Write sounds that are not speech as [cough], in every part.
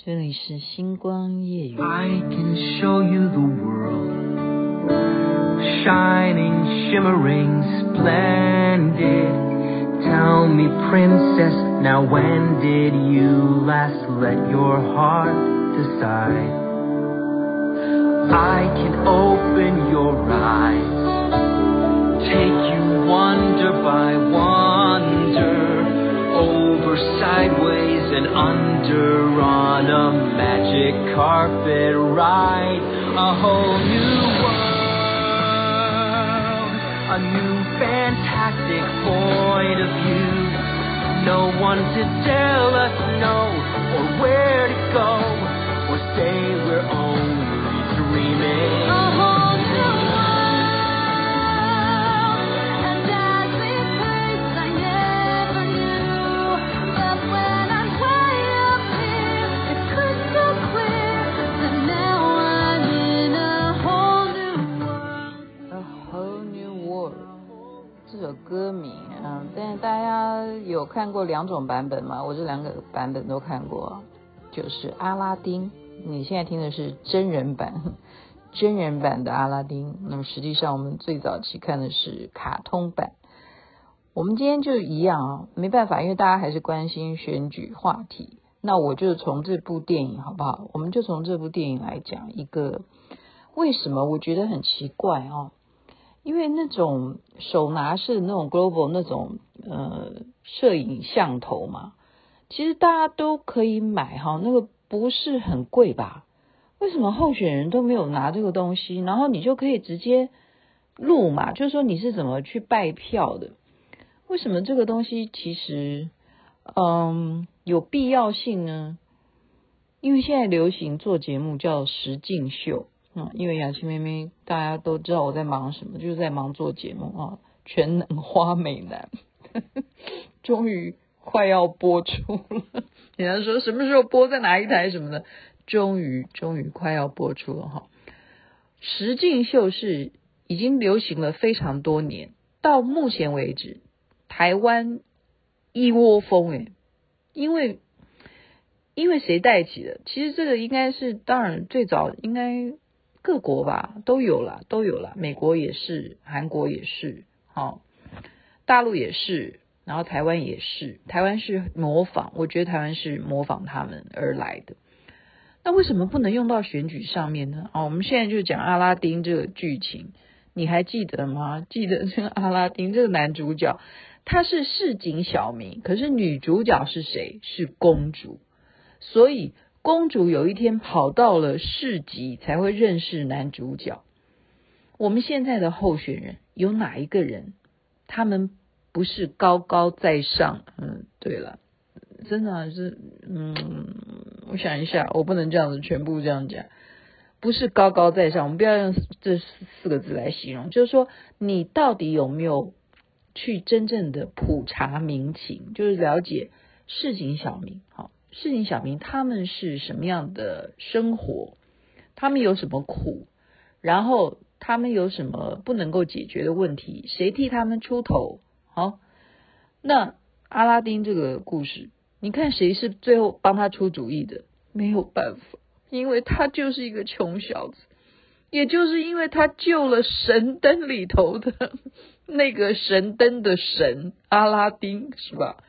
这里是星光夜语。I can show you the world, shining, shimmering, splendid. Tell me, princess, now when did you last let your heart decide? I can open your eyes, Magic carpet ride, a whole new world, a new fantastic point of view. No one to tell us no or where to go or say we're only dreaming. 歌名啊，但是大家有看过两种版本吗？我这两个版本都看过，就是阿拉丁。你现在听的是真人版，[laughs] 真人版的阿拉丁。那么实际上我们最早期看的是卡通版。我们今天就一样啊，没办法，因为大家还是关心选举话题。那我就从这部电影好不好？我们就从这部电影来讲一个为什么我觉得很奇怪哦。因为那种手拿式那种 global 那种呃摄影像头嘛，其实大家都可以买哈，那个不是很贵吧？为什么候选人都没有拿这个东西？然后你就可以直接录嘛，就是说你是怎么去拜票的？为什么这个东西其实嗯有必要性呢？因为现在流行做节目叫实境秀。嗯，因为雅琪妹妹大家都知道我在忙什么，就是在忙做节目啊，全能花美男，呵 [laughs] 呵终于快要播出了。人家说什么时候播，在哪一台什么的，终于终于快要播出了哈。实境秀是已经流行了非常多年，到目前为止，台湾一窝蜂诶，因为因为谁带起的？其实这个应该是当然最早应该。各国吧都有啦，都有啦。美国也是，韩国也是，好，大陆也是，然后台湾也是。台湾是模仿，我觉得台湾是模仿他们而来的。那为什么不能用到选举上面呢？啊，我们现在就讲阿拉丁这个剧情，你还记得吗？记得这个阿拉丁这个男主角，他是市井小民，可是女主角是谁？是公主，所以。公主有一天跑到了市集，才会认识男主角。我们现在的候选人有哪一个人，他们不是高高在上？嗯，对了，真的是，嗯，我想一下，我不能这样子全部这样讲，不是高高在上。我们不要用这四个字来形容，就是说，你到底有没有去真正的普查民情，就是了解市井小民？好。市井小民他们是什么样的生活？他们有什么苦？然后他们有什么不能够解决的问题？谁替他们出头？好，那阿拉丁这个故事，你看谁是最后帮他出主意的？没有办法，因为他就是一个穷小子，也就是因为他救了神灯里头的那个神灯的神阿拉丁，是吧？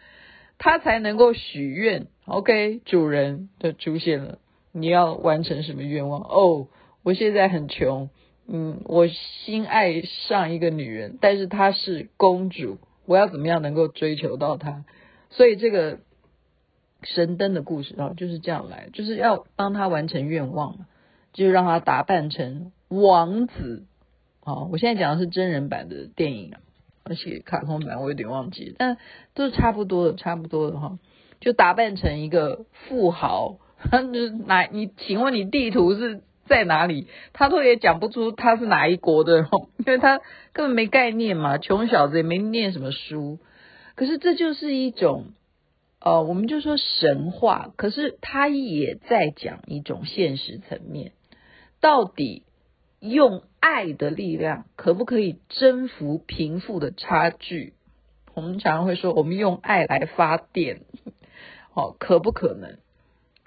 他才能够许愿，OK，主人的出现了，你要完成什么愿望？哦，我现在很穷，嗯，我心爱上一个女人，但是她是公主，我要怎么样能够追求到她？所以这个神灯的故事啊，就是这样来，就是要帮他完成愿望，就让他打扮成王子。好，我现在讲的是真人版的电影。而且卡通版我有点忘记，但都是差不多的，差不多的哈。就打扮成一个富豪，就是哪？你请问你地图是在哪里？他都也讲不出他是哪一国的，因为他根本没概念嘛，穷小子也没念什么书。可是这就是一种，呃，我们就说神话。可是他也在讲一种现实层面，到底用。爱的力量可不可以征服贫富的差距？我们常常会说，我们用爱来发电，哦，可不可能？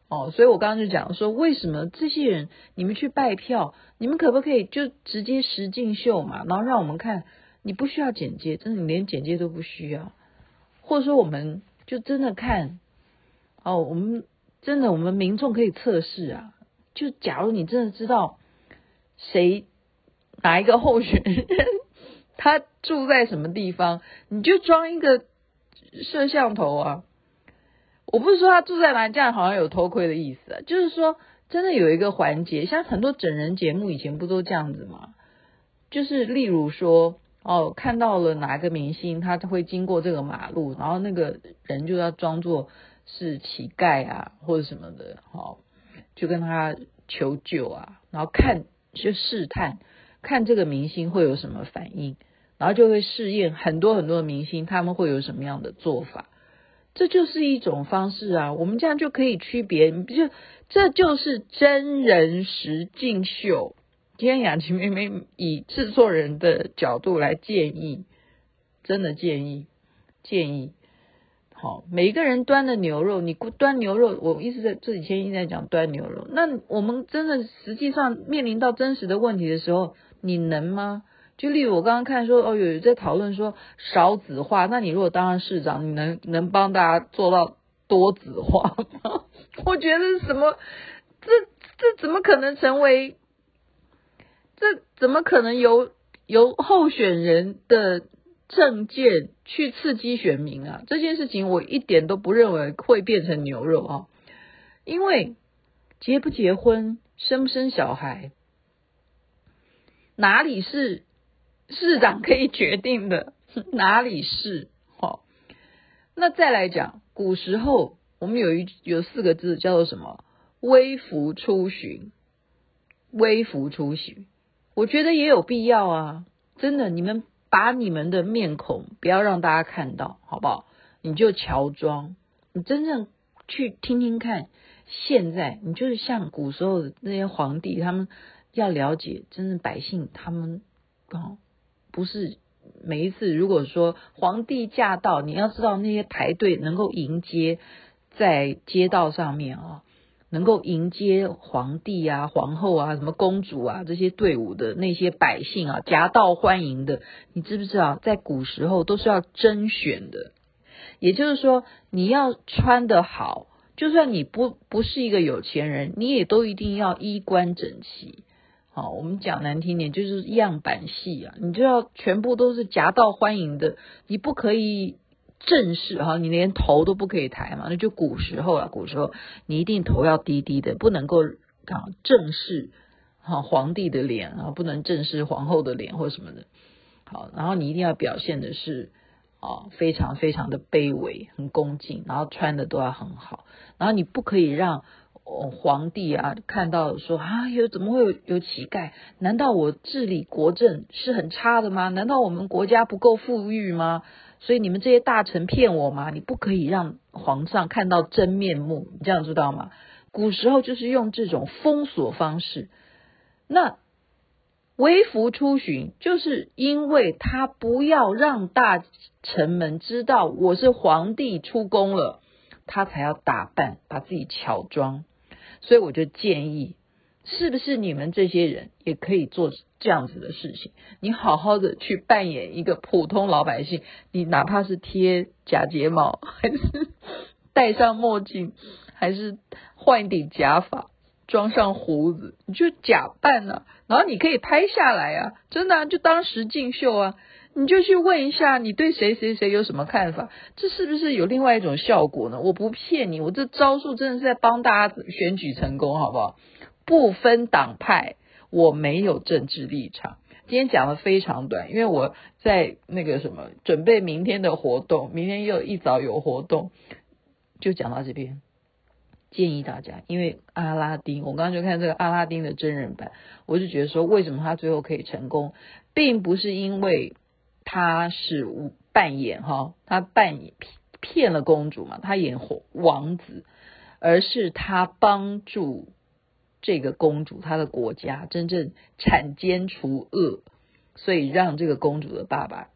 哦，所以我刚刚就讲说，为什么这些人你们去拜票，你们可不可以就直接实境秀嘛？然后让我们看，你不需要简介，真的你连简介都不需要，或者说我们就真的看，哦，我们真的我们民众可以测试啊，就假如你真的知道谁哪一个候选人他住在什么地方，你就装一个摄像头啊。我不是说他住在哪里，这样好像有偷窥的意思啊。就是说，真的有一个环节，像很多整人节目以前不都这样子吗？就是例如说，哦，看到了哪个明星，他会经过这个马路，然后那个人就要装作是乞丐啊，或者什么的，哦，就跟他求救啊，然后看就试探，看这个明星会有什么反应，然后就会试验很多很多的明星，他们会有什么样的做法。这就是一种方式啊，我们这样就可以区别，就这就是真人实境秀。天雅琪妹妹以制作人的角度来建议，真的建议建议，好，每个人端的牛肉，你端牛肉，我一直在这几天一直在讲端牛肉，那我们真的实际上面临到真实的问题的时候，你能吗？就例如我刚刚看说哦，有人在讨论说少子化，那你如果当上市长，你能能帮大家做到多子化吗？[laughs] 我觉得什么，这这怎么可能成为？这怎么可能由由候选人的政见去刺激选民啊？这件事情我一点都不认为会变成牛肉啊，因为结不结婚、生不生小孩，哪里是？市长可以决定的，[laughs] 哪里是？好，那再来讲，古时候我们有一有四个字叫做什么？微服出巡，微服出巡，我觉得也有必要啊！真的，你们把你们的面孔不要让大家看到，好不好？你就乔装，你真正去听听看。现在你就是像古时候的那些皇帝，他们要了解真正百姓，他们哦。不是每一次，如果说皇帝驾到，你要知道那些排队能够迎接在街道上面啊，能够迎接皇帝啊、皇后啊、什么公主啊这些队伍的那些百姓啊，夹道欢迎的，你知不知道，在古时候都是要甄选的，也就是说，你要穿得好，就算你不不是一个有钱人，你也都一定要衣冠整齐。好，我们讲难听点，就是样板戏啊，你就要全部都是夹道欢迎的，你不可以正式哈，你连头都不可以抬嘛，那就古时候啊，古时候你一定头要低低的，不能够啊正视哈皇帝的脸啊，不能正视皇后的脸或什么的。好，然后你一定要表现的是啊非常非常的卑微，很恭敬，然后穿的都要很好，然后你不可以让。皇帝啊，看到说啊，有怎么会有有乞丐？难道我治理国政是很差的吗？难道我们国家不够富裕吗？所以你们这些大臣骗我吗？你不可以让皇上看到真面目，你这样知道吗？古时候就是用这种封锁方式。那微服出巡，就是因为他不要让大臣们知道我是皇帝出宫了，他才要打扮，把自己乔装。所以我就建议，是不是你们这些人也可以做这样子的事情？你好好的去扮演一个普通老百姓，你哪怕是贴假睫毛，还是戴上墨镜，还是换一顶假发，装上胡子，你就假扮啊，然后你可以拍下来啊，真的啊，就当实境秀啊。你就去问一下，你对谁谁谁有什么看法？这是不是有另外一种效果呢？我不骗你，我这招数真的是在帮大家选举成功，好不好？不分党派，我没有政治立场。今天讲的非常短，因为我在那个什么准备明天的活动，明天又一早有活动，就讲到这边。建议大家，因为阿拉丁，我刚刚就看这个阿拉丁的真人版，我就觉得说，为什么他最后可以成功，并不是因为。他是扮演哈，他扮演骗了公主嘛，他演王子，而是他帮助这个公主，他的国家真正铲奸除恶，所以让这个公主的爸爸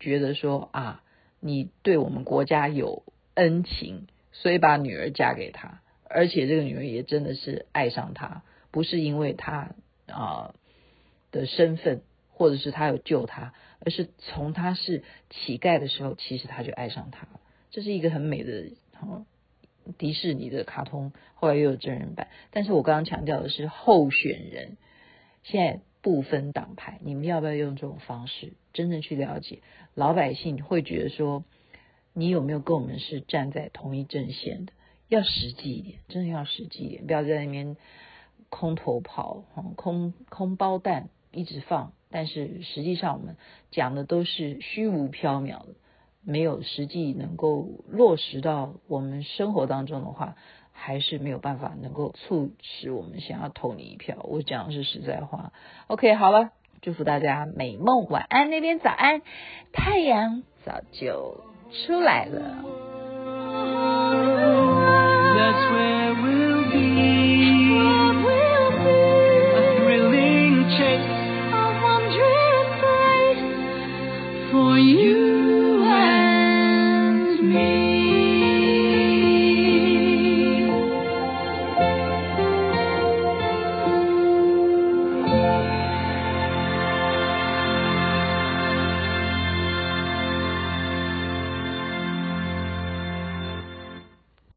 觉得说啊，你对我们国家有恩情，所以把女儿嫁给他，而且这个女儿也真的是爱上他，不是因为他啊、的身份，或者是他有救他，而是从他是乞丐的时候，其实他就爱上他了。这是一个很美的，哦、迪士尼的卡通，后来又有真人版。但是我刚刚强调的是候选人，现在不分党派，你们要不要用这种方式真正去了解老百姓会觉得说，你有没有跟我们是站在同一阵线的？要实际一点，真的要实际一点，不要在那边空头跑，空空包弹一直放。但是实际上我们讲的都是虚无缥缈的，没有实际能够落实到我们生活当中的话，还是没有办法能够促使我们想要投你一票。我讲的是实在话。OK，好了，祝福大家美梦晚安，那边早安，太阳早就出来了。